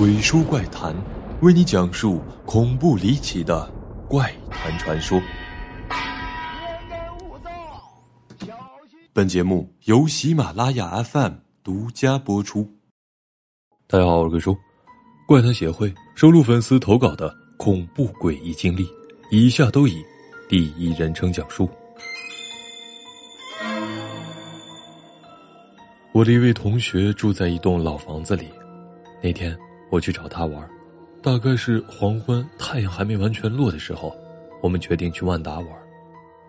鬼说怪谈，为你讲述恐怖离奇的怪谈传说。本节目由喜马拉雅 FM 独家播出。大家好，我是鬼叔。怪谈协会收录粉丝投稿的恐怖诡异经历，以下都以第一人称讲述。我的一位同学住在一栋老房子里，那天我去找他玩，大概是黄昏，太阳还没完全落的时候，我们决定去万达玩。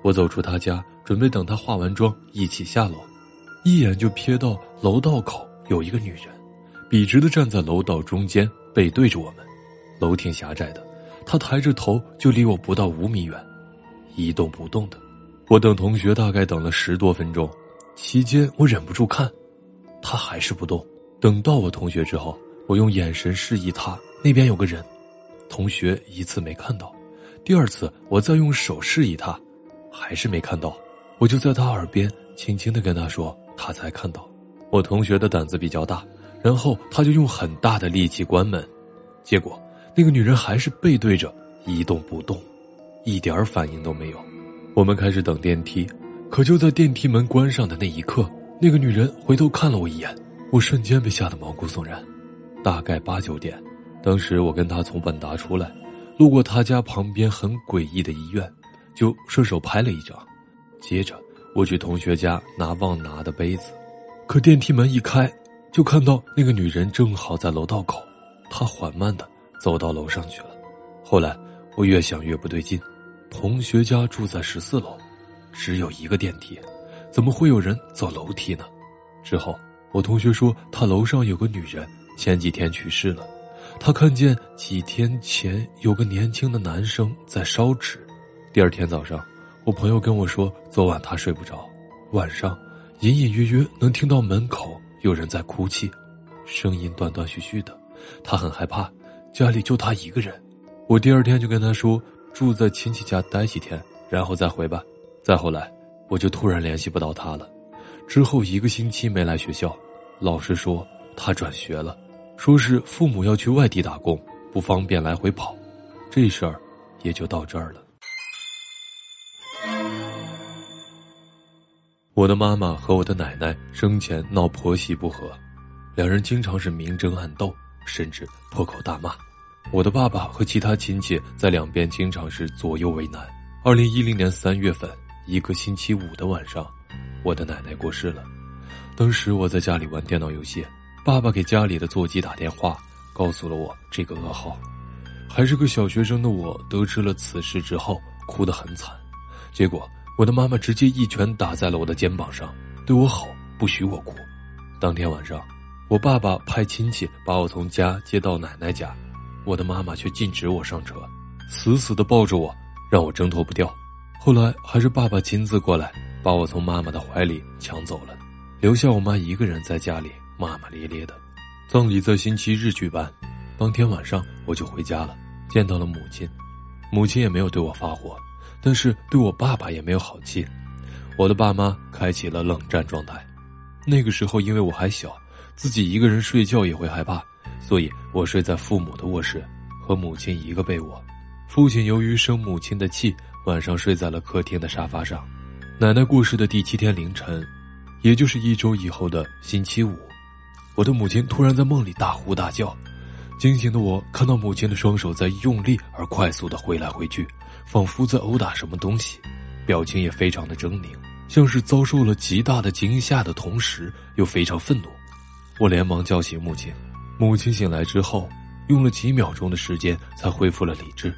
我走出他家，准备等他化完妆一起下楼，一眼就瞥到楼道口有一个女人，笔直的站在楼道中间，背对着我们。楼挺狭窄的，她抬着头就离我不到五米远，一动不动的。我等同学大概等了十多分钟，期间我忍不住看。他还是不动。等到我同学之后，我用眼神示意他那边有个人。同学一次没看到，第二次我再用手示意他，还是没看到。我就在他耳边轻轻的跟他说，他才看到。我同学的胆子比较大，然后他就用很大的力气关门，结果那个女人还是背对着一动不动，一点反应都没有。我们开始等电梯，可就在电梯门关上的那一刻。那个女人回头看了我一眼，我瞬间被吓得毛骨悚然。大概八九点，当时我跟他从本达出来，路过他家旁边很诡异的医院，就顺手拍了一张。接着我去同学家拿忘拿的杯子，可电梯门一开，就看到那个女人正好在楼道口。她缓慢的走到楼上去了。后来我越想越不对劲，同学家住在十四楼，只有一个电梯。怎么会有人走楼梯呢？之后，我同学说他楼上有个女人，前几天去世了。他看见几天前有个年轻的男生在烧纸。第二天早上，我朋友跟我说，昨晚他睡不着，晚上隐隐约约能听到门口有人在哭泣，声音断断续续的。他很害怕，家里就他一个人。我第二天就跟他说，住在亲戚家待几天，然后再回吧。再后来。我就突然联系不到他了，之后一个星期没来学校，老师说他转学了，说是父母要去外地打工，不方便来回跑，这事儿也就到这儿了。我的妈妈和我的奶奶生前闹婆媳不和，两人经常是明争暗斗，甚至破口大骂。我的爸爸和其他亲戚在两边经常是左右为难。二零一零年三月份。一个星期五的晚上，我的奶奶过世了。当时我在家里玩电脑游戏，爸爸给家里的座机打电话，告诉了我这个噩耗。还是个小学生的我，得知了此事之后，哭得很惨。结果我的妈妈直接一拳打在了我的肩膀上，对我吼：“不许我哭！”当天晚上，我爸爸派亲戚把我从家接到奶奶家，我的妈妈却禁止我上车，死死地抱着我，让我挣脱不掉。后来还是爸爸亲自过来，把我从妈妈的怀里抢走了，留下我妈一个人在家里骂骂咧咧的。葬礼在星期日举办，当天晚上我就回家了，见到了母亲，母亲也没有对我发火，但是对我爸爸也没有好气。我的爸妈开启了冷战状态。那个时候因为我还小，自己一个人睡觉也会害怕，所以我睡在父母的卧室，和母亲一个被窝。父亲由于生母亲的气。晚上睡在了客厅的沙发上，奶奶过世的第七天凌晨，也就是一周以后的星期五，我的母亲突然在梦里大呼大叫，惊醒的我看到母亲的双手在用力而快速的挥来挥去，仿佛在殴打什么东西，表情也非常的狰狞，像是遭受了极大的惊吓的同时又非常愤怒。我连忙叫醒母亲，母亲醒来之后，用了几秒钟的时间才恢复了理智。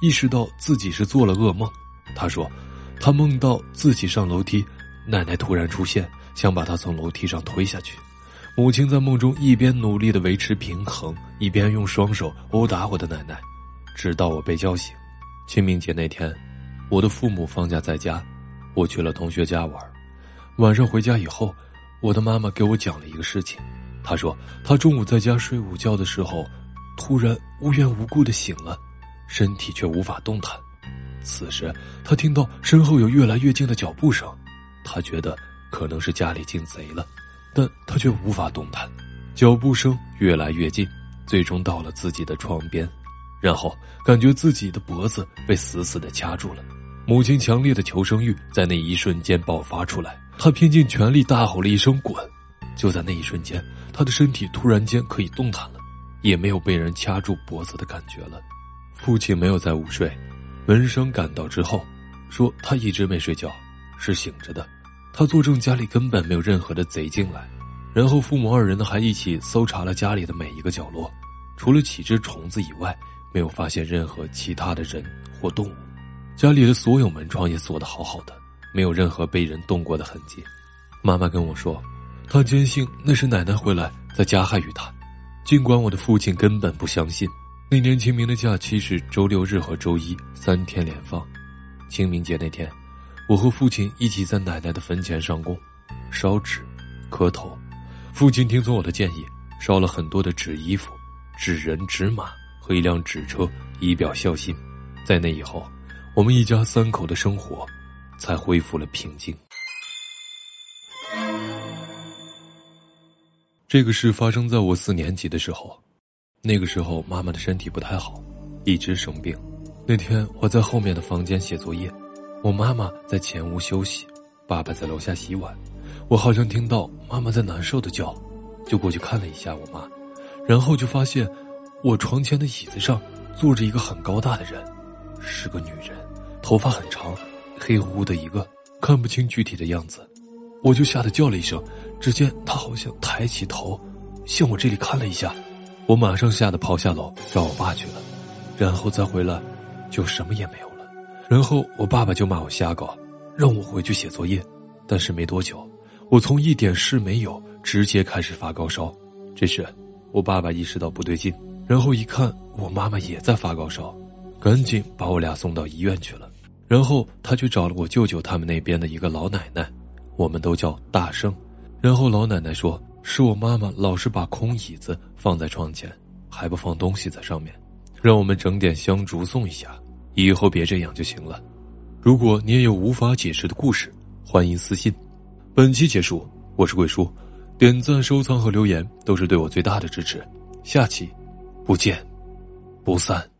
意识到自己是做了噩梦，他说：“他梦到自己上楼梯，奶奶突然出现，想把他从楼梯上推下去。母亲在梦中一边努力的维持平衡，一边用双手殴打我的奶奶，直到我被叫醒。清明节那天，我的父母放假在家，我去了同学家玩。晚上回家以后，我的妈妈给我讲了一个事情。她说，她中午在家睡午觉的时候，突然无缘无故的醒了。”身体却无法动弹。此时，她听到身后有越来越近的脚步声，她觉得可能是家里进贼了，但他却无法动弹。脚步声越来越近，最终到了自己的床边，然后感觉自己的脖子被死死的掐住了。母亲强烈的求生欲在那一瞬间爆发出来，她拼尽全力大吼了一声“滚”。就在那一瞬间，他的身体突然间可以动弹了，也没有被人掐住脖子的感觉了。父亲没有在午睡，闻声赶到之后，说他一直没睡觉，是醒着的。他作证家里根本没有任何的贼进来。然后父母二人呢还一起搜查了家里的每一个角落，除了几只虫子以外，没有发现任何其他的人或动物。家里的所有门窗也锁得好好的，没有任何被人动过的痕迹。妈妈跟我说，她坚信那是奶奶回来在加害于她，尽管我的父亲根本不相信。那年清明的假期是周六日和周一三天连放。清明节那天，我和父亲一起在奶奶的坟前上供，烧纸，磕头。父亲听从我的建议，烧了很多的纸衣服、纸人、纸马和一辆纸车，以表孝心。在那以后，我们一家三口的生活才恢复了平静。这个事发生在我四年级的时候，那个时候妈妈的身体不太好，一直生病。那天我在后面的房间写作业，我妈妈在前屋休息，爸爸在楼下洗碗。我好像听到妈妈在难受的叫，就过去看了一下我妈，然后就发现我床前的椅子上坐着一个很高大的人，是个女人，头发很长，黑乎乎的一个，看不清具体的样子。我就吓得叫了一声，只见她好像抬起头，向我这里看了一下，我马上吓得跑下楼找我爸去了，然后再回来，就什么也没有。然后我爸爸就骂我瞎搞，让我回去写作业，但是没多久。我从一点事没有，直接开始发高烧。这时，我爸爸意识到不对劲，然后一看我妈妈也在发高烧，赶紧把我俩送到医院去了。然后他去找了我舅舅他们那边的一个老奶奶，我们都叫大圣。然后老奶奶说，是我妈妈老是把空椅子放在床前，还不放东西在上面，让我们整点香烛送一下，以后别这样就行了。如果你也有无法解释的故事，欢迎私信。本期结束，我是贵叔，点赞、收藏和留言都是对我最大的支持。下期不见不散。